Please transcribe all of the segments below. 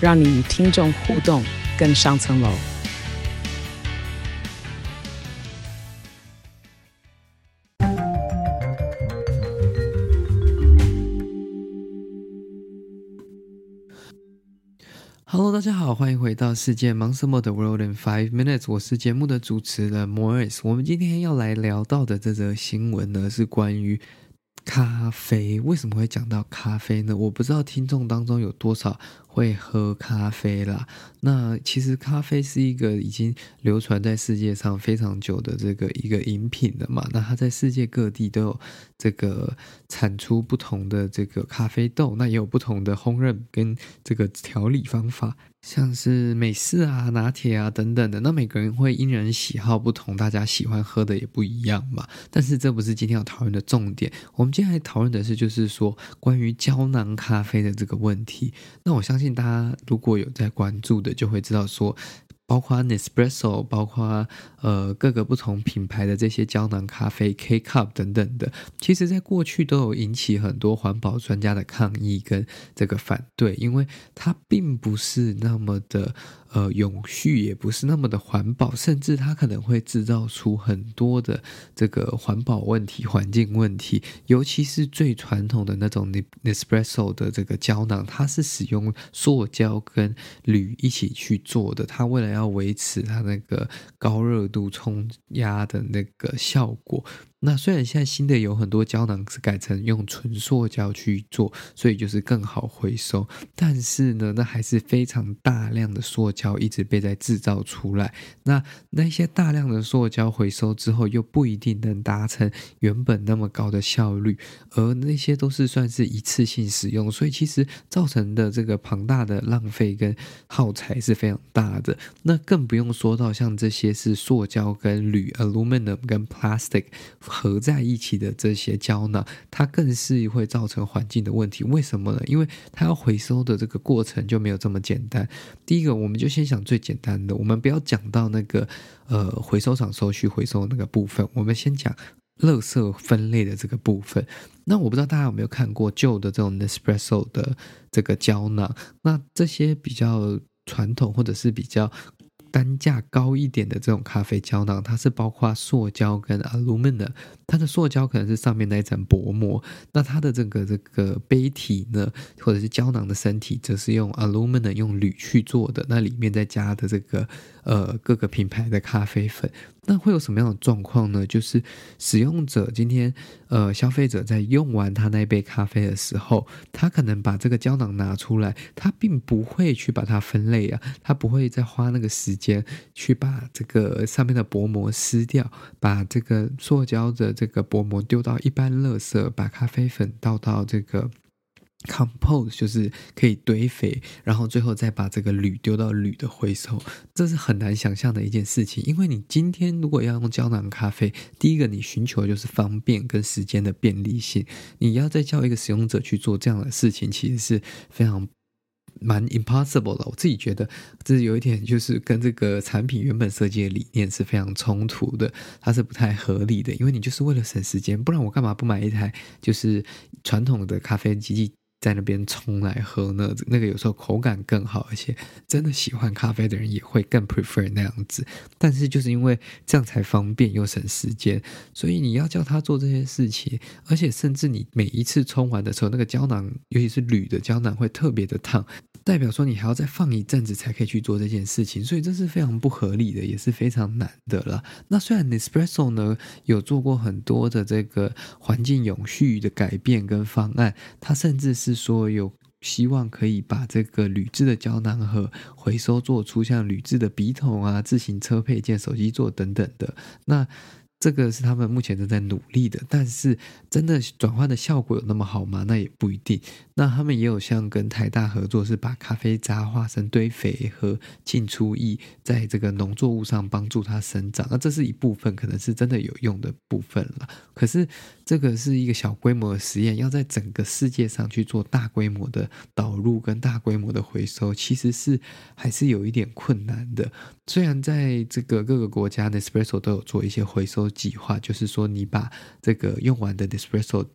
让你与听众互动更上层楼。Hello，大家好，欢迎回到世界忙什么的 World in Five Minutes，我是节目的主持人 Morris。我们今天要来聊到的这则新闻呢，是关于。咖啡为什么会讲到咖啡呢？我不知道听众当中有多少会喝咖啡啦。那其实咖啡是一个已经流传在世界上非常久的这个一个饮品了嘛。那它在世界各地都有这个产出不同的这个咖啡豆，那也有不同的烘焙跟这个调理方法。像是美式啊、拿铁啊等等的，那每个人会因人喜好不同，大家喜欢喝的也不一样嘛。但是这不是今天要讨论的重点，我们今天来讨论的是，就是说关于胶囊咖啡的这个问题。那我相信大家如果有在关注的，就会知道说。包括 Nespresso，包括呃各个不同品牌的这些胶囊咖啡 K Cup 等等的，其实在过去都有引起很多环保专家的抗议跟这个反对，因为它并不是那么的。呃，永续也不是那么的环保，甚至它可能会制造出很多的这个环保问题、环境问题。尤其是最传统的那种 Nespresso 的这个胶囊，它是使用塑胶跟铝一起去做的。它为了要维持它那个高热度冲压的那个效果。那虽然现在新的有很多胶囊是改成用纯塑胶去做，所以就是更好回收，但是呢，那还是非常大量的塑胶一直被在制造出来。那那些大量的塑胶回收之后，又不一定能达成原本那么高的效率，而那些都是算是一次性使用，所以其实造成的这个庞大的浪费跟耗材是非常大的。那更不用说到像这些是塑胶跟铝 （aluminum） 跟 plastic。合在一起的这些胶囊，它更是会造成环境的问题。为什么呢？因为它要回收的这个过程就没有这么简单。第一个，我们就先想最简单的，我们不要讲到那个呃回收厂收去回收那个部分，我们先讲垃圾分类的这个部分。那我不知道大家有没有看过旧的这种 Nespresso 的这个胶囊，那这些比较传统或者是比较。单价高一点的这种咖啡胶囊，它是包括塑胶跟 aluminum。它的塑胶可能是上面那一层薄膜，那它的这个这个杯体呢，或者是胶囊的身体，则是用 aluminum 用铝去做的。那里面再加的这个呃各个品牌的咖啡粉，那会有什么样的状况呢？就是使用者今天呃消费者在用完他那一杯咖啡的时候，他可能把这个胶囊拿出来，他并不会去把它分类啊，他不会再花那个时间去把这个上面的薄膜撕掉，把这个塑胶的这个薄膜丢到一般垃圾，把咖啡粉倒到这个 compost，就是可以堆肥，然后最后再把这个铝丢到铝的回收，这是很难想象的一件事情。因为你今天如果要用胶囊咖啡，第一个你寻求就是方便跟时间的便利性，你要再叫一个使用者去做这样的事情，其实是非常。蛮 impossible 的，我自己觉得这有一点，就是跟这个产品原本设计的理念是非常冲突的，它是不太合理的。因为你就是为了省时间，不然我干嘛不买一台就是传统的咖啡机器在那边冲来喝呢？那个有时候口感更好，而且真的喜欢咖啡的人也会更 prefer 那样子。但是就是因为这样才方便又省时间，所以你要叫他做这些事情，而且甚至你每一次冲完的时候，那个胶囊，尤其是铝的胶囊会特别的烫。代表说你还要再放一阵子才可以去做这件事情，所以这是非常不合理的，也是非常难的了。那虽然 Nespresso 呢有做过很多的这个环境永续的改变跟方案，它甚至是是说有希望可以把这个铝制的胶囊盒回收做出像铝制的笔筒啊、自行车配件、手机座等等的。那这个是他们目前正在努力的，但是真的转换的效果有那么好吗？那也不一定。那他们也有像跟台大合作，是把咖啡渣化成堆肥和浸出液，在这个农作物上帮助它生长。那这是一部分，可能是真的有用的部分了。可是这个是一个小规模的实验，要在整个世界上去做大规模的导入跟大规模的回收，其实是还是有一点困难的。虽然在这个各个国家，Nespresso 都有做一些回收。计划就是说，你把这个用完的 Nespresso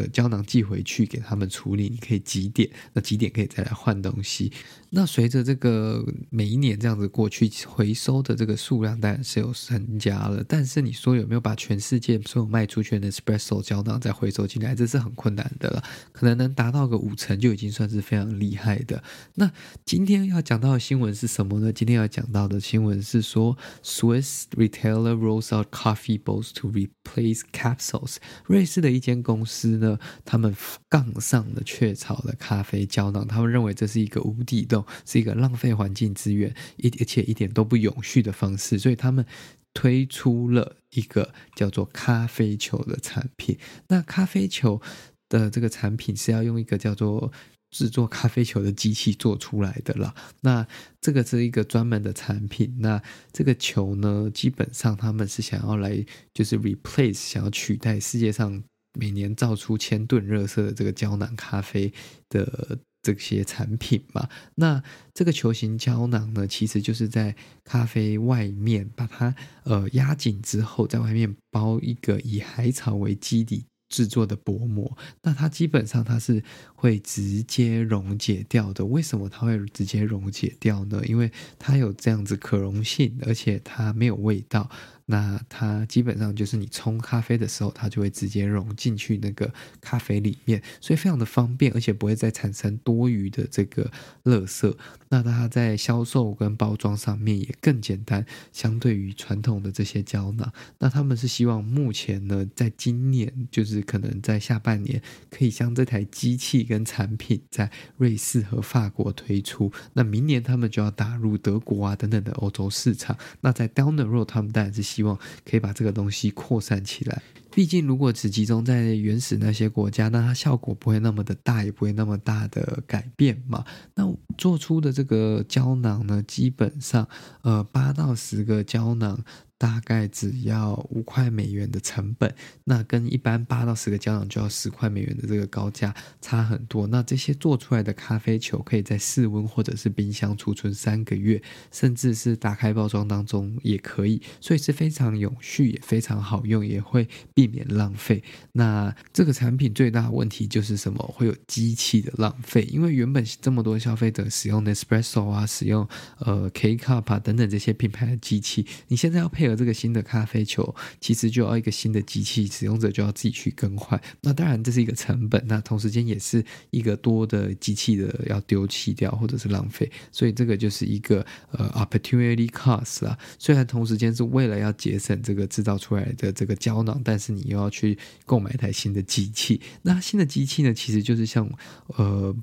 的胶囊寄回去给他们处理，你可以几点，那几点可以再来换东西。那随着这个每一年这样子过去，回收的这个数量当然是有增加了。但是你说有没有把全世界所有卖出去的 espresso 胶囊再回收进来，这是很困难的了。可能能达到个五成就已经算是非常厉害的。那今天要讲到的新闻是什么呢？今天要讲到的新闻是说，Swiss retailer rolls out coffee bowls to replace capsules。瑞士的一间公司。他们杠上了雀巢的咖啡胶囊，他们认为这是一个无底洞，是一个浪费环境资源，一而且一点都不永续的方式，所以他们推出了一个叫做咖啡球的产品。那咖啡球的这个产品是要用一个叫做制作咖啡球的机器做出来的啦。那这个是一个专门的产品。那这个球呢，基本上他们是想要来就是 replace，想要取代世界上。每年造出千吨热色的这个胶囊咖啡的这些产品嘛，那这个球形胶囊呢，其实就是在咖啡外面把它呃压紧之后，在外面包一个以海草为基底制作的薄膜，那它基本上它是会直接溶解掉的。为什么它会直接溶解掉呢？因为它有这样子可溶性，而且它没有味道。那它基本上就是你冲咖啡的时候，它就会直接融进去那个咖啡里面，所以非常的方便，而且不会再产生多余的这个垃圾。那它在销售跟包装上面也更简单，相对于传统的这些胶囊。那他们是希望目前呢，在今年就是可能在下半年，可以将这台机器跟产品在瑞士和法国推出。那明年他们就要打入德国啊等等的欧洲市场。那在 Downer Road 他们当然是。希望可以把这个东西扩散起来。毕竟，如果只集中在原始那些国家，那它效果不会那么的大，也不会那么大的改变嘛。那做出的这个胶囊呢，基本上，呃，八到十个胶囊。大概只要五块美元的成本，那跟一般八到十个胶囊就要十块美元的这个高价差很多。那这些做出来的咖啡球可以在室温或者是冰箱储存三个月，甚至是打开包装当中也可以，所以是非常永续，也非常好用，也会避免浪费。那这个产品最大的问题就是什么？会有机器的浪费，因为原本这么多消费者使用 Nespresso 啊，使用呃 K Cup 啊等等这些品牌的机器，你现在要配合。这个新的咖啡球其实就要一个新的机器，使用者就要自己去更换。那当然这是一个成本，那同时间也是一个多的机器的要丢弃掉或者是浪费，所以这个就是一个呃 opportunity cost 啊。虽然同时间是为了要节省这个制造出来的这个胶囊，但是你又要去购买一台新的机器。那新的机器呢，其实就是像呃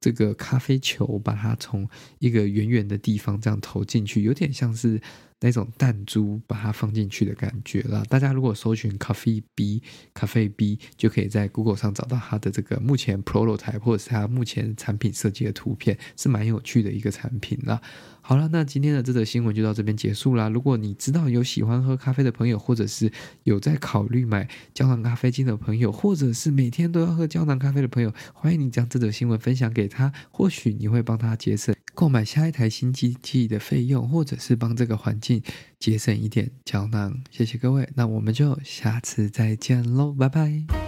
这个咖啡球，把它从一个远远的地方这样投进去，有点像是。那种弹珠把它放进去的感觉啦，大家如果搜寻咖啡 B 咖啡 B，就可以在 Google 上找到它的这个目前 prototype 或者是它目前产品设计的图片，是蛮有趣的一个产品啦。好了，那今天的这则新闻就到这边结束啦。如果你知道有喜欢喝咖啡的朋友，或者是有在考虑买胶囊咖啡机的朋友，或者是每天都要喝胶囊咖啡的朋友，欢迎你将这则新闻分享给他，或许你会帮他节省购买下一台新机器的费用，或者是帮这个环境节省一点胶囊。谢谢各位，那我们就下次再见喽，拜拜。